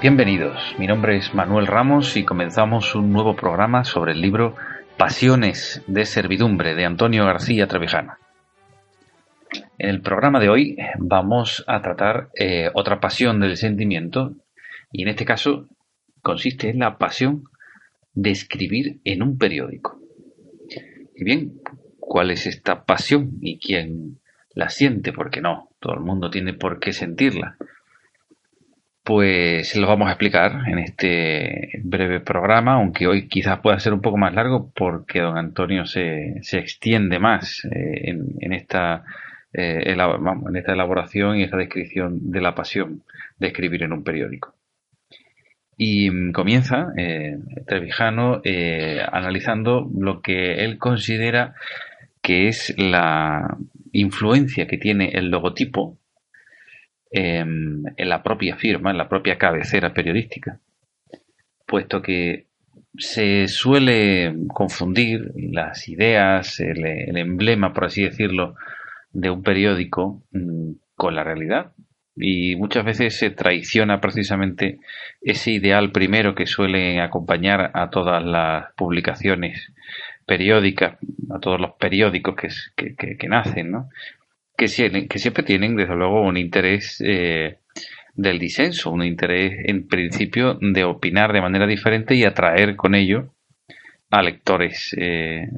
Bienvenidos, mi nombre es Manuel Ramos y comenzamos un nuevo programa sobre el libro Pasiones de Servidumbre de Antonio García Trevijana. En el programa de hoy vamos a tratar eh, otra pasión del sentimiento y en este caso consiste en la pasión de escribir en un periódico. Y bien, ¿cuál es esta pasión y quién la siente? Porque no, todo el mundo tiene por qué sentirla pues lo vamos a explicar en este breve programa, aunque hoy quizás pueda ser un poco más largo porque don Antonio se, extiende más eh, en, esta, eh, en esta elaboración y esta descripción de la pasión de escribir en un periódico. Y mm, comienza eh, Trevijano analizando lo que él considera que es la influencia que tiene el logotipo en la propia firma, en la propia cabecera periodística, puesto que se suele confundir las ideas, el, emblema, por así decirlo, de un periódico mm, con la realidad. Y muchas veces se traiciona precisamente ese ideal primero que suele acompañar a todas las publicaciones periódicas, a todos los periódicos que, que, que nacen, ¿no? Que, siempre tienen, desde luego, un interés eh, del disenso, un interés, en principio, de opinar de manera diferente y atraer con ello a lectores eh,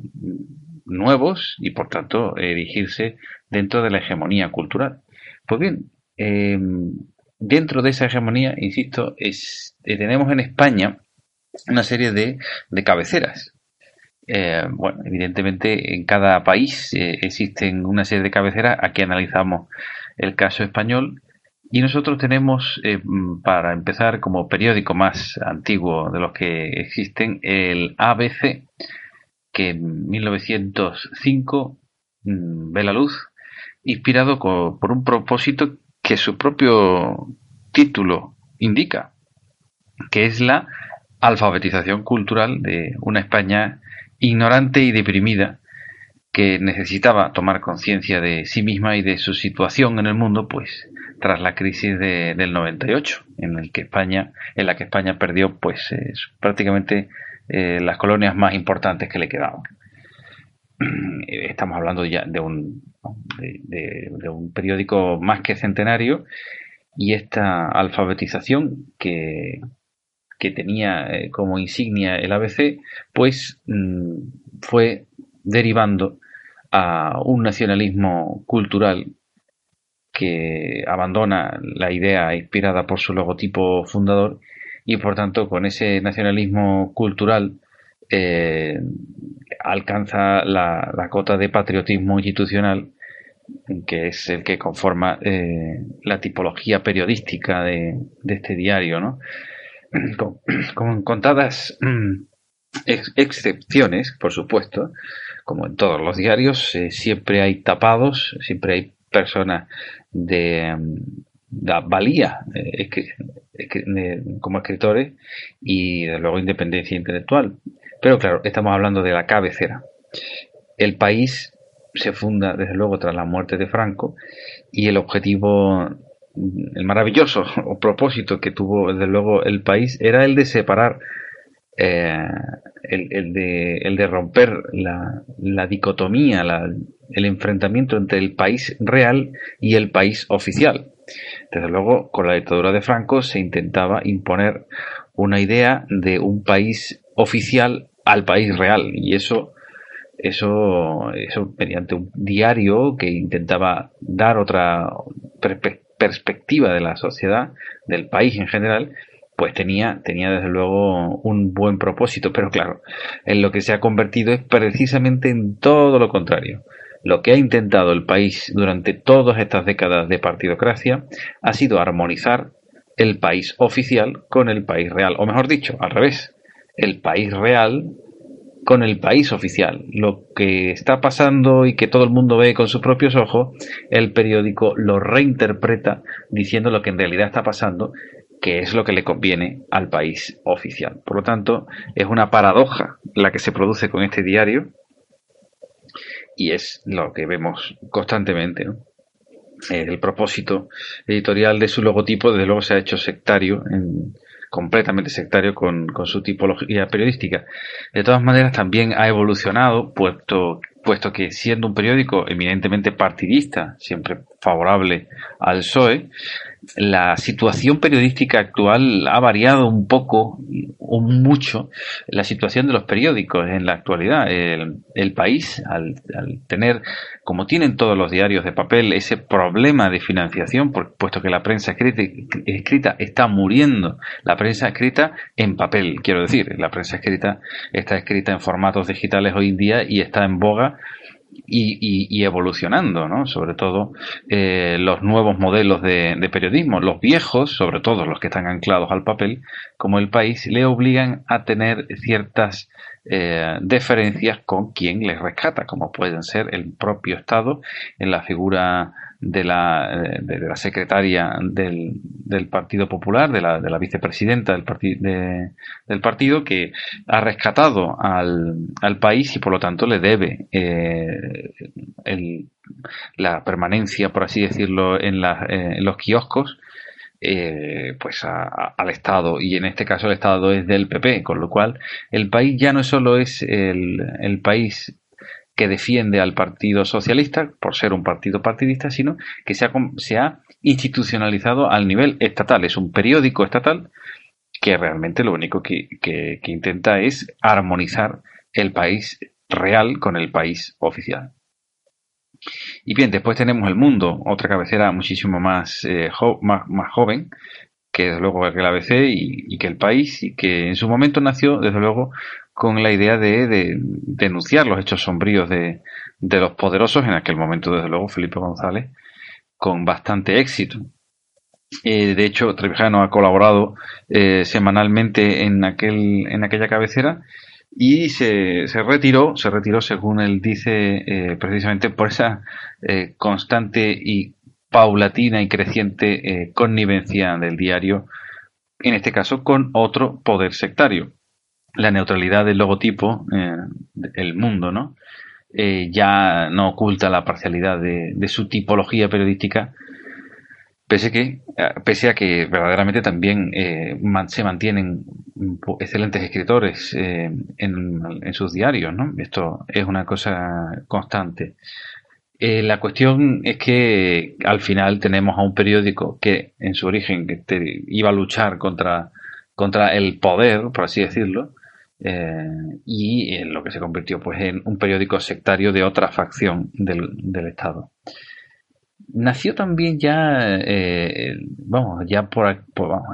nuevos y, por tanto, erigirse dentro de la hegemonía cultural. Pues bien, em, dentro de esa hegemonía, insisto, es, eh, tenemos en España una serie de, de cabeceras. Eh, bueno, evidentemente en cada país eh, existen una serie de cabeceras. Aquí analizamos el caso español. Y nosotros tenemos, eh, para empezar, como periódico más antiguo de los que existen, el ABC, que en 1905 mm, ve la luz, inspirado por un propósito que su propio título indica, que es la alfabetización cultural de una España ignorante y deprimida, que necesitaba tomar conciencia de sí misma y de su situación en el mundo, pues tras la crisis de, del 98, en el que España, en la que España perdió, pues eh, prácticamente eh, las colonias más importantes que le quedaban. Estamos hablando ya de un, de un periódico más que centenario y esta alfabetización que, que tenía eh, como insignia el ABC, pues mm, fue derivando a un nacionalismo cultural que abandona la idea inspirada por su logotipo fundador y por tanto con ese nacionalismo cultural eh, alcanza la, cota de patriotismo institucional que es el que conforma eh, la tipología periodística de, de este diario, ¿no? con, contadas mm, excepciones, por supuesto, como en todos los diarios, eh, siempre hay tapados, siempre hay personas de, mm, valía eh, como escritores y luego independencia intelectual. Pero claro, estamos hablando de la cabecera. El país se funda desde luego tras la muerte de Franco y el objetivo el maravilloso propósito que tuvo desde luego el país era el de separar eh, el, de, el, de, romper la, la dicotomía, el enfrentamiento entre el país real y el país oficial. Desde luego, con la dictadura de Franco se intentaba imponer una idea de un país oficial al país real y eso eso, eso mediante un diario que intentaba dar otra perspectiva de la sociedad, del país en general, pues tenía, tenía desde luego un buen propósito, pero claro, en lo que se ha convertido es precisamente en todo lo contrario. Lo que ha intentado el país durante todas estas décadas de partidocracia ha sido armonizar el país oficial con el país real, o mejor dicho, al revés, el país real con el país oficial. Lo que está pasando y que todo el mundo ve con sus propios ojos, el periódico lo reinterpreta diciendo lo que en realidad está pasando, que es lo que le conviene al país oficial. Por lo tanto, es una paradoja la que se produce con este diario y es lo que vemos constantemente. el propósito editorial de su logotipo, desde luego, se ha hecho sectario en, completamente sectario con, con, su tipología periodística. De todas maneras, también ha evolucionado, puesto, puesto que siendo un periódico eminentemente partidista, siempre favorable al PSOE, la situación periodística actual ha variado un poco o mucho la situación de los periódicos en la actualidad. El, país, al, tener, como tienen todos los diarios de papel, ese problema de financiación, puesto que la prensa escrita, escrita está muriendo, la prensa escrita en papel, quiero decir, la prensa escrita está escrita en formatos digitales hoy en día y está en boga y, evolucionando, ¿no? Sobre todo eh, los nuevos modelos de, periodismo. Los viejos, sobre todo los que están anclados al papel, como el país, le obligan a tener ciertas eh, deferencias con quien les rescata, como pueden ser el propio Estado en la figura de la, eh, de, la secretaria del, del, Partido Popular, de la, de la vicepresidenta del, del partido, que ha rescatado al, al, país y por lo tanto le debe eh, el, la permanencia, por así decirlo, en, eh, en los kioscos. Eh, pues al Estado y en este caso el Estado es del PP, con lo cual el país ya no solo es el, el país que defiende al Partido Socialista por ser un partido partidista, sino que se ha, se ha institucionalizado al nivel estatal. Es un periódico estatal que realmente lo único que, que, intenta es armonizar el país real con el país oficial. Y bien, después tenemos El Mundo, otra cabecera muchísimo más, eh, más, más, joven, que desde luego que el ABC y, y, que el país, y que en su momento nació, desde luego, con la idea de, denunciar los hechos sombríos de, los poderosos, en aquel momento, desde luego, Felipe González, con bastante éxito. Eh, de hecho, Trevijano ha colaborado eh, semanalmente en, aquel, en aquella cabecera y se, retiró, se retiró según él dice, eh, precisamente por esa constante y paulatina y creciente connivencia del diario, en este caso con otro poder sectario la neutralidad del logotipo, eh, el mundo, ¿no? Eh, ya no oculta la parcialidad de, su tipología periodística, pese, que, eh, pese a que verdaderamente también se mantienen excelentes escritores en, en, sus diarios, ¿no? Esto es una cosa constante. la cuestión es que al final tenemos a un periódico que en su origen iba a luchar contra, contra el poder, por así decirlo, eh, y en lo que se convirtió pues en un periódico sectario de otra facción del, Estado. Nació también ya, eh, vamos, ya por,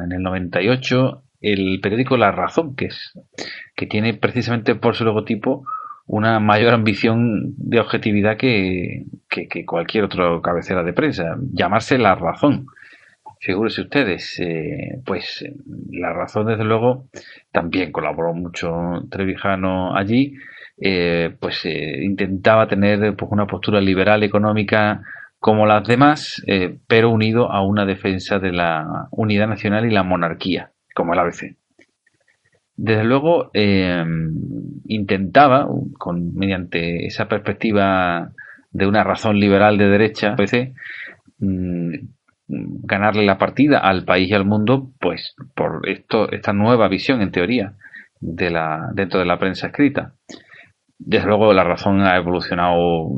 en el 98 el periódico La Razón, que es que tiene precisamente por su logotipo una mayor ambición de objetividad que, que cualquier otra cabecera de prensa, llamarse La Razón figúrense ustedes, eh, pues la razón desde luego también colaboró mucho Trevijano allí, eh, pues eh, intentaba tener pues, una postura liberal económica como las demás, pero unido a una defensa de la unidad nacional y la monarquía, como el ABC. Desde luego intentaba, con, mediante esa perspectiva de una razón liberal de derecha, ABC, ganarle la partida al país y al mundo, pues por esto, esta nueva visión, en teoría, de la, dentro de la prensa escrita. Desde luego la razón ha evolucionado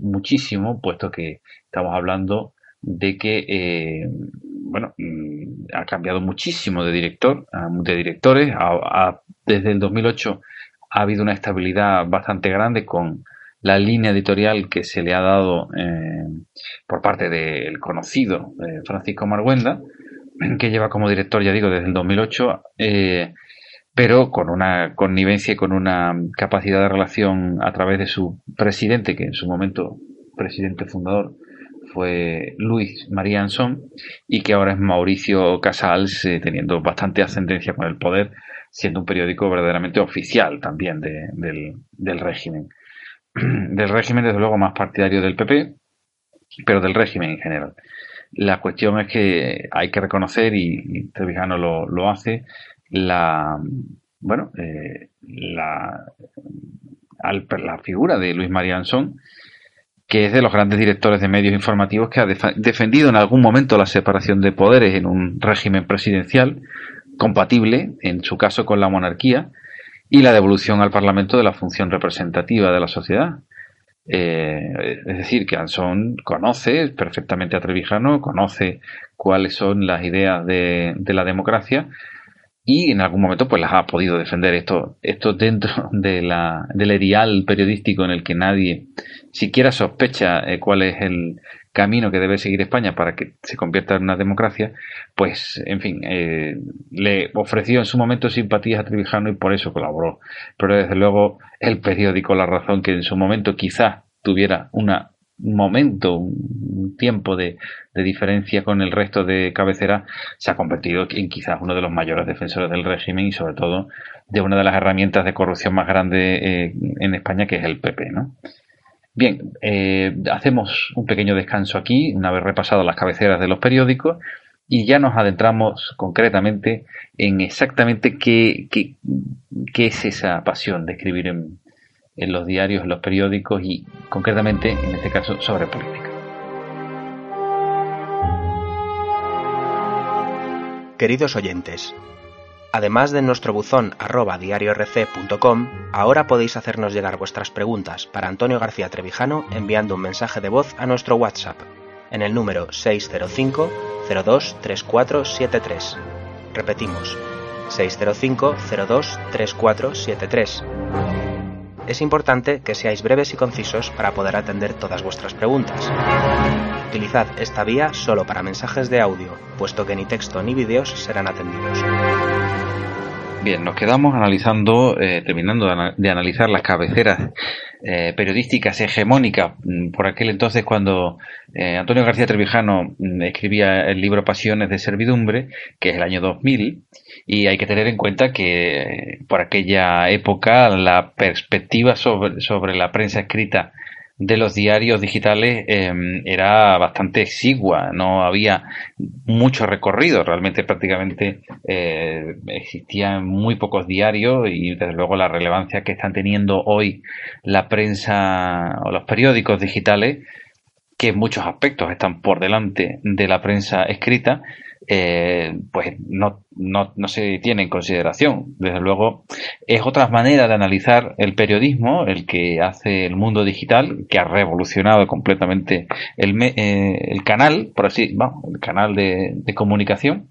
muchísimo, puesto que estamos hablando de que, eh, bueno, mm, ha cambiado muchísimo de director, de directores. desde el 2008 ha habido una estabilidad bastante grande con la línea editorial que se le ha dado eh, por parte del conocido eh, Francisco Marguenda, que lleva como director, ya digo, desde el 2008, eh, pero con una connivencia y con una capacidad de relación a través de su presidente, que en su momento presidente fundador fue Luis María Anson, y que ahora es Mauricio Casals, teniendo bastante ascendencia con el poder, siendo un periódico verdaderamente oficial también del, del régimen. del régimen, desde luego, más partidario del PP, pero del régimen en general. La cuestión es que hay que reconocer, y, Trevijano lo, lo, hace, la, bueno, eh, la, la figura de Luis María Ansón, que es de los grandes directores de medios informativos que ha defendido en algún momento la separación de poderes en un régimen presidencial compatible, en su caso, con la monarquía, y la devolución al Parlamento de la función representativa de la sociedad. Eh, es decir, que Anson conoce perfectamente a Trevijano, conoce cuáles son las ideas de, la democracia y en algún momento pues las ha podido defender. Esto, esto dentro de la, del erial periodístico en el que nadie siquiera sospecha eh, cuál es el, camino que debe seguir España para que se convierta en una democracia, pues, en fin, eh, le ofreció en su momento simpatías a Trevijano y por eso colaboró. Pero desde luego el periódico La Razón, que en su momento quizás tuviera una, un momento, un tiempo de, diferencia con el resto de cabecera, se ha convertido en quizás uno de los mayores defensores del régimen y sobre todo de una de las herramientas de corrupción más grande eh, en España, que es el PP, ¿no? Bien, eh, hacemos un pequeño descanso aquí, una vez repasado las cabeceras de los periódicos, y ya nos adentramos concretamente en exactamente qué, qué, es esa pasión de escribir en los diarios, en los periódicos y concretamente, en este caso, sobre política. Queridos oyentes, Además de nuestro buzón arroba diariorc.com, ahora podéis hacernos llegar vuestras preguntas para Antonio García Trevijano enviando un mensaje de voz a nuestro WhatsApp en el número 605 02 3473. Repetimos, 605 02 3473. Es importante que seáis breves y concisos para poder atender todas vuestras preguntas. Utilizad esta vía solo para mensajes de audio, puesto que ni texto ni vídeos serán atendidos. Bien, nos quedamos analizando, eh, terminando de, analizar las cabeceras eh, periodísticas hegemónicas mm, por aquel entonces cuando eh, Antonio García Trevijano mm, escribía el libro Pasiones de Servidumbre, que es el año 2000, y hay que tener en cuenta que por aquella época la perspectiva sobre, sobre la prensa escrita de los diarios digitales em, era bastante exigua, no había mucho recorrido, realmente prácticamente eh, existían muy pocos diarios y desde luego la relevancia que están teniendo hoy la prensa o los periódicos digitales, que en muchos aspectos están por delante de la prensa escrita, eh, pues no, no, no, se tiene en consideración. Desde luego, es otra manera de analizar el periodismo, el que hace el mundo digital, que ha revolucionado completamente el, eh, el canal, por así, vamos, el canal de, comunicación,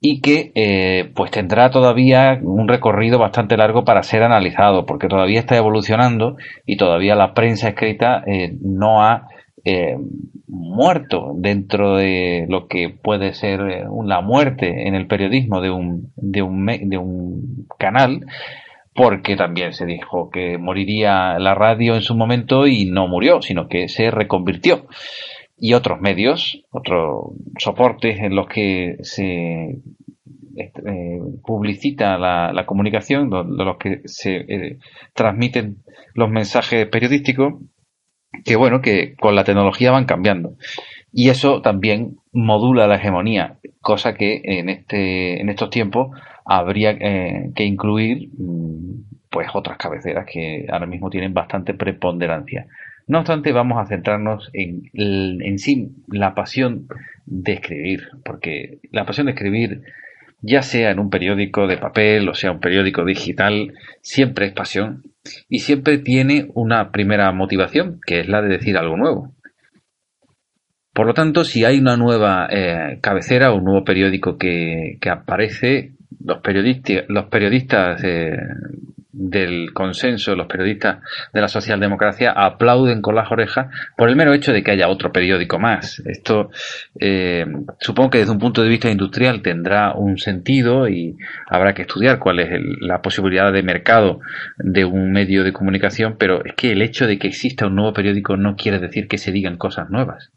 y que eh, pues tendrá todavía un recorrido bastante largo para ser analizado, porque todavía está evolucionando y todavía la prensa escrita no ha eh, muerto dentro de lo que puede ser eh, la muerte en el periodismo de un, de un, de un canal, porque también se dijo que moriría la radio en su momento y no murió, sino que se reconvirtió. Y otros medios, otros soportes en los que se eh, publicita la, comunicación, de los que se transmiten los mensajes periodísticos, que bueno, que con la tecnología van cambiando. Y eso también modula la hegemonía, cosa que en, este, en estos tiempos habría eh, que incluir mm, pues otras cabeceras que ahora mismo tienen bastante preponderancia. No obstante, vamos a centrarnos en, en sí la pasión de escribir, porque la pasión de escribir, ya sea en un periódico de papel o sea un periódico digital, siempre es pasión y siempre tiene una primera motivación, que es la de decir algo nuevo. Por lo tanto, si hay una nueva eh, cabecera o un nuevo periódico que, aparece, los periodistas, los periodistas eh, del consenso, los periodistas de la socialdemocracia aplauden con las orejas por el mero hecho de que haya otro periódico más. Esto eh, supongo que desde un punto de vista industrial tendrá un sentido y habrá que estudiar cuál es la posibilidad de mercado de un medio de comunicación, pero es que el hecho de que exista un nuevo periódico no quiere decir que se digan cosas nuevas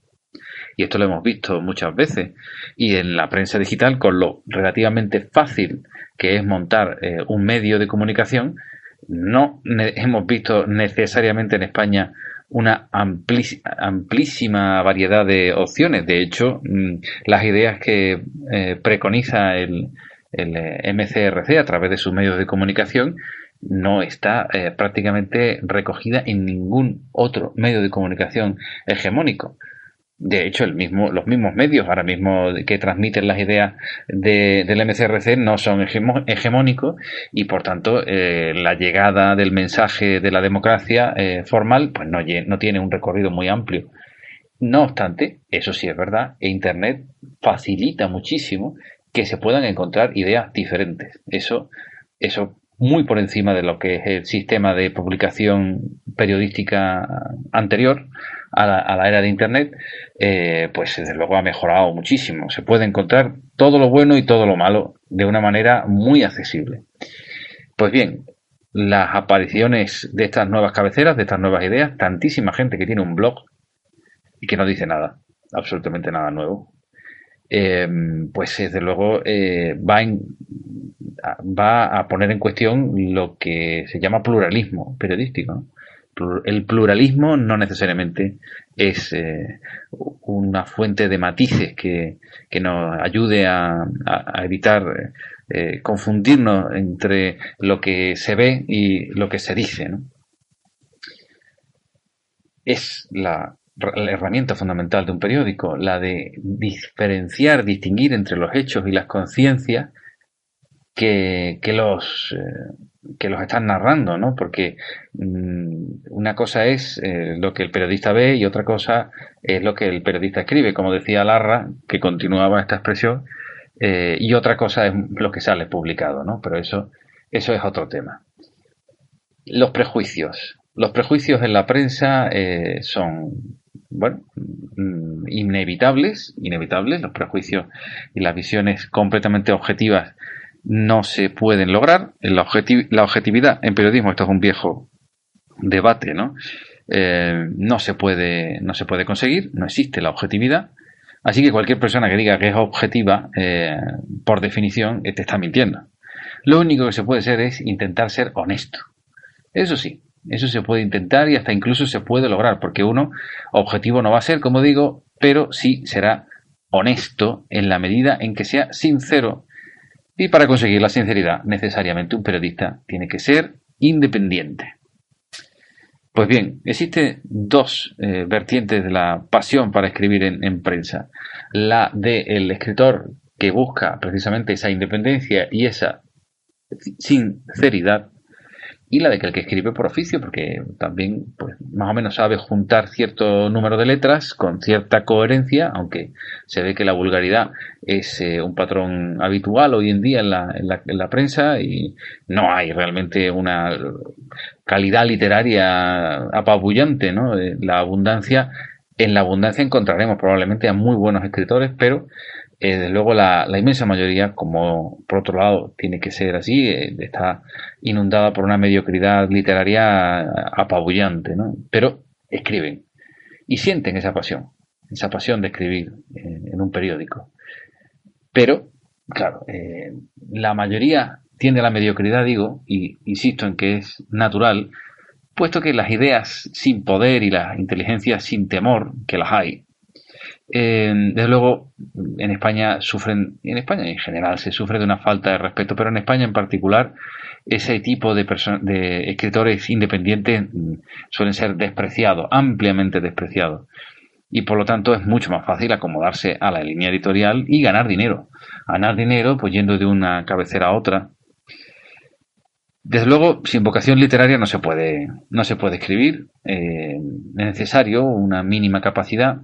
y esto lo hemos visto muchas veces, y en la prensa digital, con lo relativamente fácil que es montar eh, un medio de comunicación, no hemos visto necesariamente en España una amplísima variedad de opciones. De hecho, mm, las ideas que eh, preconiza el, eh, MCRC a través de sus medios de comunicación no está prácticamente recogida en ningún otro medio de comunicación hegemónico. De hecho, el mismo, los mismos medios ahora mismo que transmiten las ideas de, del MCRC no son hegemónicos y, por tanto, eh, la llegada del mensaje de la democracia eh, formal pues no, tiene un recorrido muy amplio. No obstante, eso sí es verdad, Internet facilita muchísimo que se puedan encontrar ideas diferentes. Eso, eso muy por encima de lo que es el sistema de publicación periodística anterior a la, era de Internet, eh, pues desde luego ha mejorado muchísimo. Se puede encontrar todo lo bueno y todo lo malo de una manera muy accesible. Pues bien, las apariciones de estas nuevas cabeceras, de estas nuevas ideas, tantísima gente que tiene un blog y que no dice nada, absolutamente nada nuevo, eh, pues desde luego eh, va, va a poner en cuestión lo que se llama pluralismo periodístico el pluralismo no necesariamente es eh, una fuente de matices que, nos ayude a, evitar eh, confundirnos entre lo que se ve y lo que se dice. Es la, herramienta fundamental de un periódico, la de diferenciar, distinguir entre los hechos y las conciencias que, los, eh, que los están narrando, ¿no? Porque mm, una cosa es eh, lo que el periodista ve y otra cosa es lo que el periodista escribe, como decía Larra, que continuaba esta expresión, eh, y otra cosa es lo que sale publicado, ¿no? Pero eso, eso es otro tema. Los prejuicios. Los prejuicios en la prensa eh, son, bueno, mm, inevitables, inevitables, los prejuicios y las visiones completamente objetivas no se pueden lograr. La, objetividad en periodismo, esto es un viejo debate, ¿no? Eh, no, se puede, no se puede conseguir, no existe la objetividad. Así que cualquier persona que diga que es objetiva, eh, por definición, te está mintiendo. Lo único que se puede hacer es intentar ser honesto. Eso sí, eso se puede intentar y hasta incluso se puede lograr, porque uno objetivo no va a ser, como digo, pero sí será honesto en la medida en que sea sincero y para conseguir la sinceridad, necesariamente un periodista tiene que ser independiente. Pues bien, existen dos eh, vertientes de la pasión para escribir en, prensa. La del escritor que busca precisamente esa independencia y esa sinceridad y la de que el que escribe por oficio, porque también pues, más o menos sabe juntar cierto número de letras con cierta coherencia, aunque se ve que la vulgaridad es eh, un patrón habitual hoy en día en la, en, la, prensa y no hay realmente una calidad literaria apabullante, ¿no? La abundancia, en la abundancia encontraremos probablemente a muy buenos escritores, pero eh, luego la, inmensa mayoría, como por otro lado tiene que ser así, eh, está inundada por una mediocridad literaria apabullante, ¿no? Pero escriben y sienten esa pasión, esa pasión de escribir en, un periódico. Pero, claro, eh, la mayoría tiende a la mediocridad, digo, y insisto en que es natural, puesto que las ideas sin poder y las inteligencias sin temor, que las hay, eh, desde luego, en España sufren, en España en general se sufre de una falta de respeto, pero en España en particular, ese tipo de, de escritores independientes mm, suelen ser despreciados, ampliamente despreciados. Y por lo tanto es mucho más fácil acomodarse a la línea editorial y ganar dinero. Ganar dinero, pues yendo de una cabecera a otra. Desde luego, sin vocación literaria no se puede, no se puede escribir. Eh, es necesario una mínima capacidad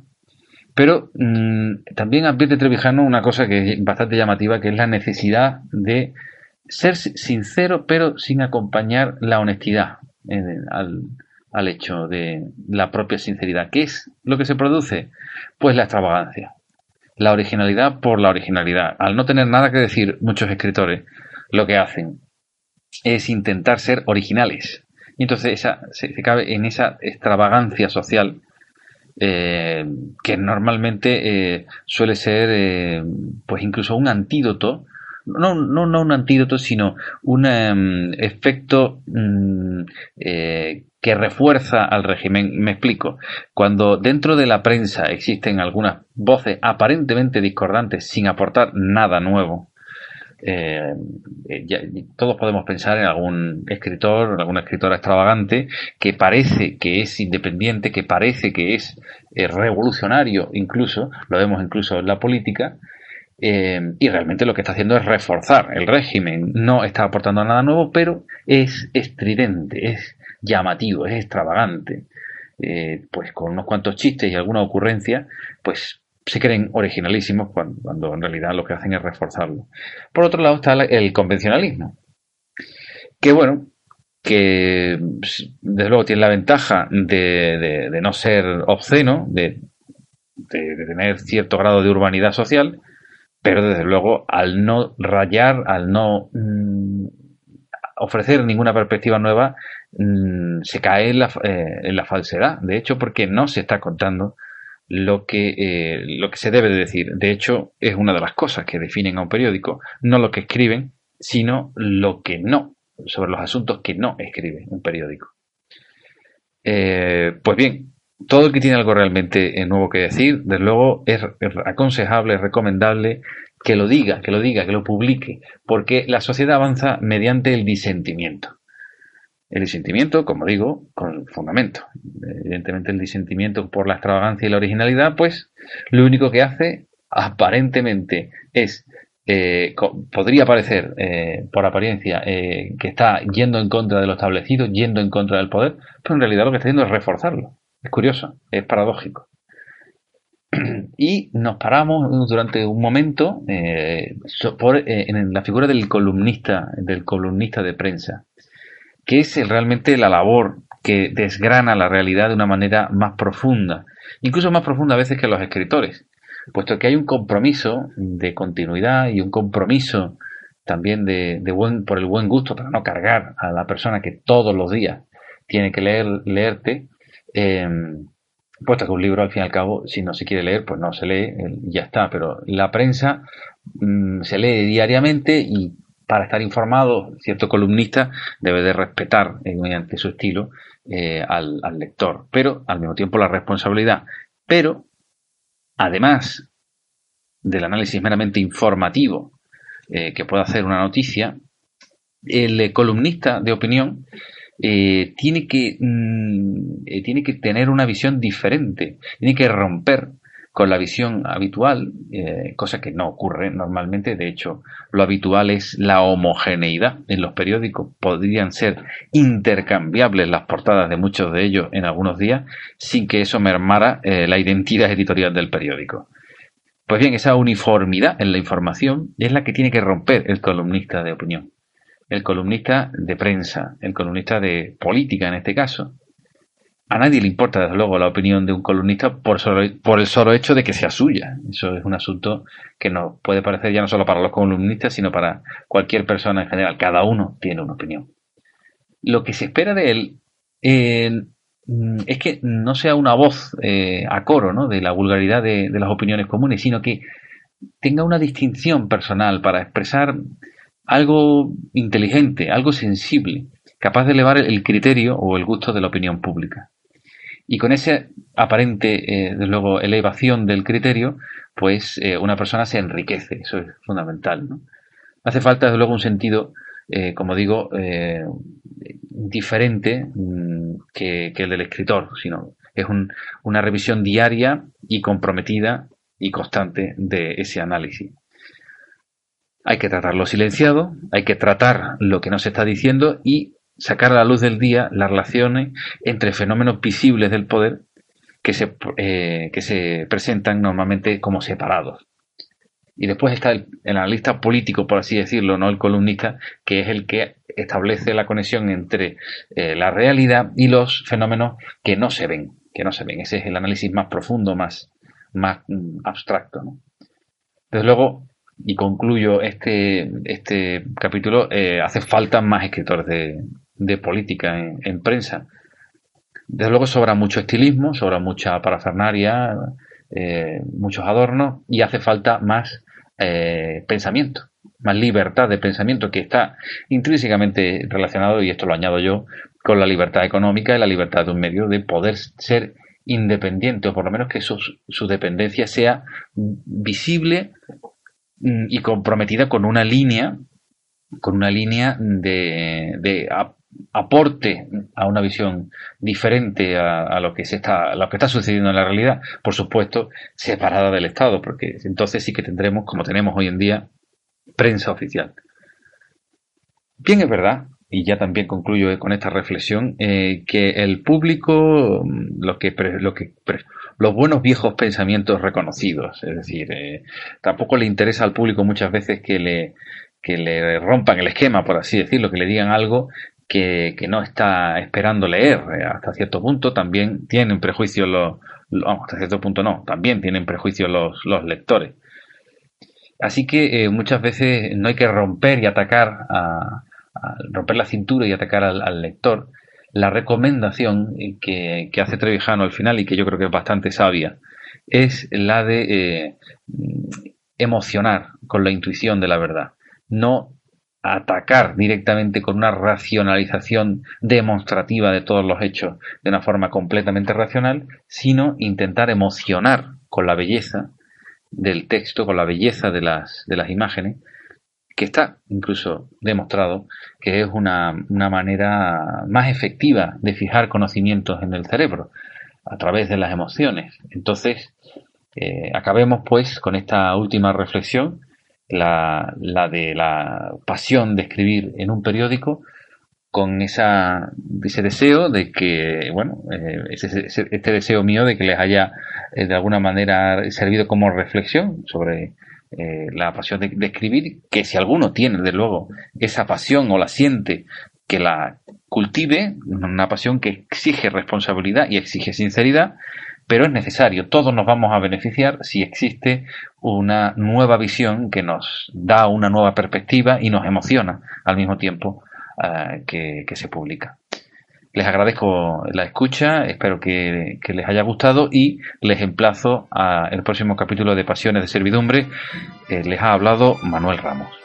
Pero mm, también advierte Trevijano una cosa que es bastante llamativa, que es la necesidad de ser sincero, pero sin acompañar la honestidad eh, al, al hecho de la propia sinceridad. ¿Qué es lo que se produce? Pues la extravagancia. La originalidad por la originalidad. Al no tener nada que decir muchos escritores, lo que hacen es intentar ser originales. Y entonces esa, se, cabe en esa extravagancia social eh, que normalmente eh, suele ser eh, pues incluso un antídoto no, no, no un antídoto, sino un em, efecto mm, que refuerza al régimen. Me explico. Cuando dentro de la prensa existen algunas voces aparentemente discordantes sin aportar nada nuevo, eh, todos podemos pensar en algún escritor, alguna escritora extravagante que parece que es independiente, que parece que es eh, revolucionario, incluso, lo vemos incluso en la política, eh, y realmente lo que está haciendo es reforzar el régimen. No está aportando nada nuevo, pero es estridente, es llamativo, es extravagante. pues con unos cuantos chistes y alguna ocurrencia, pues se creen originalísimos cuando, en realidad lo que hacen es reforzarlo. Por otro lado está el convencionalismo, que bueno, que desde luego tiene la ventaja de, no ser obsceno, de, tener cierto grado de urbanidad social, pero desde luego al no rayar, al no mm, ofrecer ninguna perspectiva nueva, mm, se cae en la, eh, en la falsedad. De hecho, porque no se está contando lo que, eh, lo que se debe de decir. De hecho, es una de las cosas que definen a un periódico, no lo que escriben, sino lo que no, sobre los asuntos que no escribe un periódico. Eh, pues bien, todo el que tiene algo realmente eh, nuevo que decir, desde luego es aconsejable, recomendable que lo diga, que lo diga, que lo publique, porque la sociedad avanza mediante el disentimiento. El disentimiento, como digo, con fundamento. Evidentemente el disentimiento por la extravagancia y la originalidad, pues lo único que hace aparentemente es, eh, podría parecer eh, por apariencia eh, que está yendo en contra de lo establecido, yendo en contra del poder, pero en realidad lo que está haciendo es reforzarlo. Es curioso, es paradójico. Y nos paramos durante un momento en la figura del columnista, del columnista de prensa que es realmente la labor que desgrana la realidad de una manera más profunda, incluso más profunda a veces que los escritores, puesto que hay un compromiso de continuidad y un compromiso también de, buen, por el buen gusto, para no cargar a la persona que todos los días tiene que leer, leerte, eh, puesto que un libro al fin y al cabo, si no se quiere leer, pues no se lee, y ya está, pero la prensa mm, se lee diariamente y para estar informado, cierto columnista debe de respetar eh, mediante su estilo eh, al, lector, pero al mismo tiempo la responsabilidad. Pero, además del análisis meramente informativo eh, que puede hacer una noticia, el columnista de opinión tiene, que, mm, tiene que tener una visión diferente, tiene que romper con la visión habitual, eh, cosa que no ocurre normalmente. De hecho, lo habitual es la homogeneidad en los periódicos. Podrían ser intercambiables las portadas de muchos de ellos en algunos días sin que eso mermara eh, la identidad editorial del periódico. Pues bien, esa uniformidad en la información es la que tiene que romper el columnista de opinión, el columnista de prensa, el columnista de política en este caso, a nadie le importa, desde luego, la opinión de un columnista por, por el solo hecho de que sea suya. Eso es un asunto que nos puede parecer ya no solo para los columnistas, sino para cualquier persona en general. Cada uno tiene una opinión. Lo que se espera de él eh, es que no sea una voz eh, a coro ¿no? de la vulgaridad de las opiniones comunes, sino que tenga una distinción personal para expresar algo inteligente, algo sensible, capaz de elevar el criterio o el gusto de la opinión pública. Y con esa aparente, eh, luego, elevación del criterio, pues eh, una persona se enriquece. Eso es fundamental. Hace falta, desde luego, un sentido, eh, como digo, diferente mm, que, el del escritor, sino es una revisión diaria y comprometida y constante de ese análisis. Hay que tratarlo silenciado, hay que tratar lo que no se está diciendo y sacar a la luz del día las relaciones entre fenómenos visibles del poder que se, eh, que se presentan normalmente como separados. Y después está el, analista político, por así decirlo, no el columnista, que es el que establece la conexión entre eh, la realidad y los fenómenos que no se ven, que no se ven. Ese es el análisis más profundo, más, más mm, abstracto. Desde luego, y concluyo este, este capítulo, eh, hace falta más escritores de, de política en, prensa. Desde luego sobra mucho estilismo, sobra mucha parafernaria, eh, muchos adornos y hace falta más eh, pensamiento, más libertad de pensamiento que está intrínsecamente relacionado, y esto lo añado yo, con la libertad económica y la libertad de un medio de poder ser independiente, o por lo menos que su, su dependencia sea visible mm, y comprometida con una línea, con una línea de, de aporte a una visión diferente a, lo que se está a lo que está sucediendo en la realidad por supuesto separada del Estado porque entonces sí que tendremos como tenemos hoy en día prensa oficial. Bien es verdad y ya también concluyo con esta reflexión eh, que el público lo que lo que los buenos viejos pensamientos reconocidos es decir eh, tampoco le interesa al público muchas veces que le que le rompan el esquema, por así decirlo, que le digan algo que, no está esperando leer eh, hasta cierto punto, también tienen prejuicios los, hasta cierto punto no, también tienen los, lectores. Así que eh, muchas veces no hay que romper y atacar, a, romper la cintura y atacar al, lector. La recomendación que, hace Trevijano al final y que yo creo que es bastante sabia es la de eh, emocionar con la intuición de la verdad. No atacar directamente con una racionalización demostrativa de todos los hechos de una forma completamente racional, sino intentar emocionar con la belleza del texto, con la belleza de las, de las imágenes, que está incluso demostrado que es una, manera más efectiva de fijar conocimientos en el cerebro a través de las emociones. Entonces, eh, acabemos pues con esta última reflexión la, la de la pasión de escribir en un periódico con esa, ese deseo de que, bueno, eh, este deseo mío de que les haya eh, de alguna manera servido como reflexión sobre eh, la pasión de, escribir, que si alguno tiene, de luego, esa pasión o la siente, que la cultive, una pasión que exige responsabilidad y exige sinceridad, pero es necesario. Todos nos vamos a beneficiar si existe una nueva visión que nos da una nueva perspectiva y nos emociona al mismo tiempo eh, que, se publica. Les agradezco la escucha, espero que, les haya gustado y les emplazo al próximo capítulo de Pasiones de Servidumbre. Les ha hablado Manuel Ramos.